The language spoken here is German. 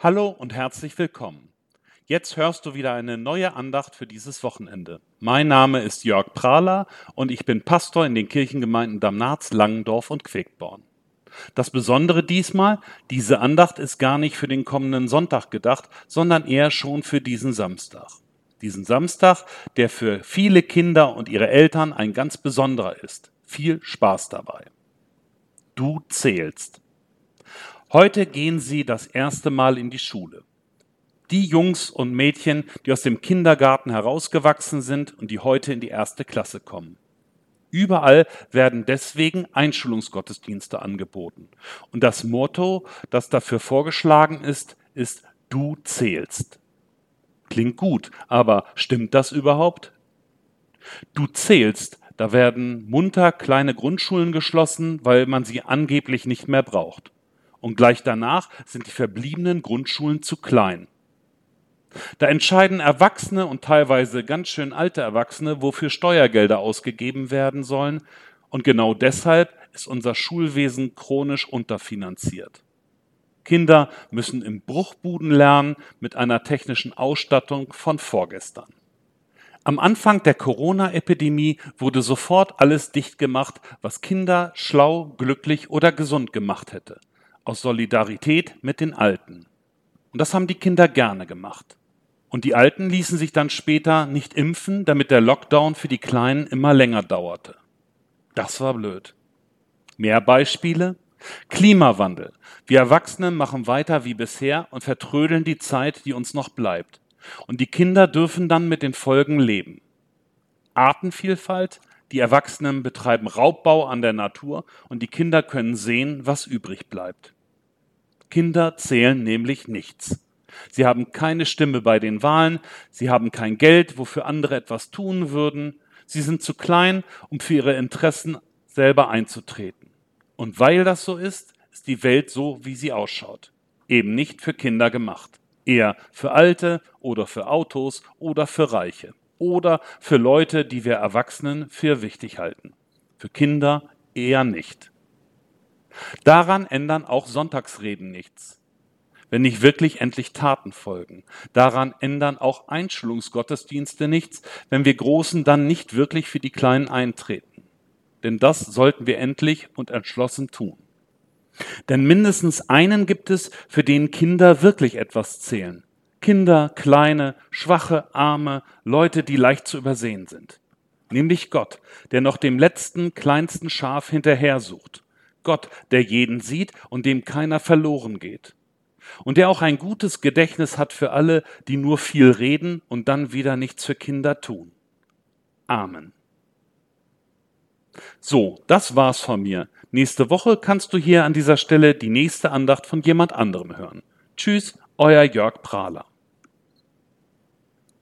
Hallo und herzlich willkommen. Jetzt hörst du wieder eine neue Andacht für dieses Wochenende. Mein Name ist Jörg Prahler und ich bin Pastor in den Kirchengemeinden Damnatz, Langendorf und Quegborn. Das Besondere diesmal, diese Andacht ist gar nicht für den kommenden Sonntag gedacht, sondern eher schon für diesen Samstag. Diesen Samstag, der für viele Kinder und ihre Eltern ein ganz besonderer ist. Viel Spaß dabei. Du zählst. Heute gehen sie das erste Mal in die Schule. Die Jungs und Mädchen, die aus dem Kindergarten herausgewachsen sind und die heute in die erste Klasse kommen. Überall werden deswegen Einschulungsgottesdienste angeboten. Und das Motto, das dafür vorgeschlagen ist, ist Du zählst. Klingt gut, aber stimmt das überhaupt? Du zählst, da werden munter kleine Grundschulen geschlossen, weil man sie angeblich nicht mehr braucht und gleich danach sind die verbliebenen Grundschulen zu klein. Da entscheiden Erwachsene und teilweise ganz schön alte Erwachsene, wofür Steuergelder ausgegeben werden sollen, und genau deshalb ist unser Schulwesen chronisch unterfinanziert. Kinder müssen im Bruchbuden lernen mit einer technischen Ausstattung von vorgestern. Am Anfang der Corona-Epidemie wurde sofort alles dicht gemacht, was Kinder schlau, glücklich oder gesund gemacht hätte aus Solidarität mit den Alten. Und das haben die Kinder gerne gemacht. Und die Alten ließen sich dann später nicht impfen, damit der Lockdown für die Kleinen immer länger dauerte. Das war blöd. Mehr Beispiele? Klimawandel. Wir Erwachsene machen weiter wie bisher und vertrödeln die Zeit, die uns noch bleibt. Und die Kinder dürfen dann mit den Folgen leben. Artenvielfalt. Die Erwachsenen betreiben Raubbau an der Natur und die Kinder können sehen, was übrig bleibt. Kinder zählen nämlich nichts. Sie haben keine Stimme bei den Wahlen, sie haben kein Geld, wofür andere etwas tun würden, sie sind zu klein, um für ihre Interessen selber einzutreten. Und weil das so ist, ist die Welt so, wie sie ausschaut. Eben nicht für Kinder gemacht. Eher für Alte oder für Autos oder für Reiche. Oder für Leute, die wir Erwachsenen für wichtig halten. Für Kinder eher nicht. Daran ändern auch Sonntagsreden nichts, wenn nicht wirklich endlich Taten folgen. Daran ändern auch Einschulungsgottesdienste nichts, wenn wir Großen dann nicht wirklich für die Kleinen eintreten. Denn das sollten wir endlich und entschlossen tun. Denn mindestens einen gibt es, für den Kinder wirklich etwas zählen. Kinder, kleine, schwache, arme, Leute, die leicht zu übersehen sind. Nämlich Gott, der noch dem letzten, kleinsten Schaf hinterher sucht Gott, der jeden sieht und dem keiner verloren geht. Und der auch ein gutes Gedächtnis hat für alle, die nur viel reden und dann wieder nichts für Kinder tun. Amen. So, das war's von mir. Nächste Woche kannst du hier an dieser Stelle die nächste Andacht von jemand anderem hören. Tschüss, euer Jörg Prahler.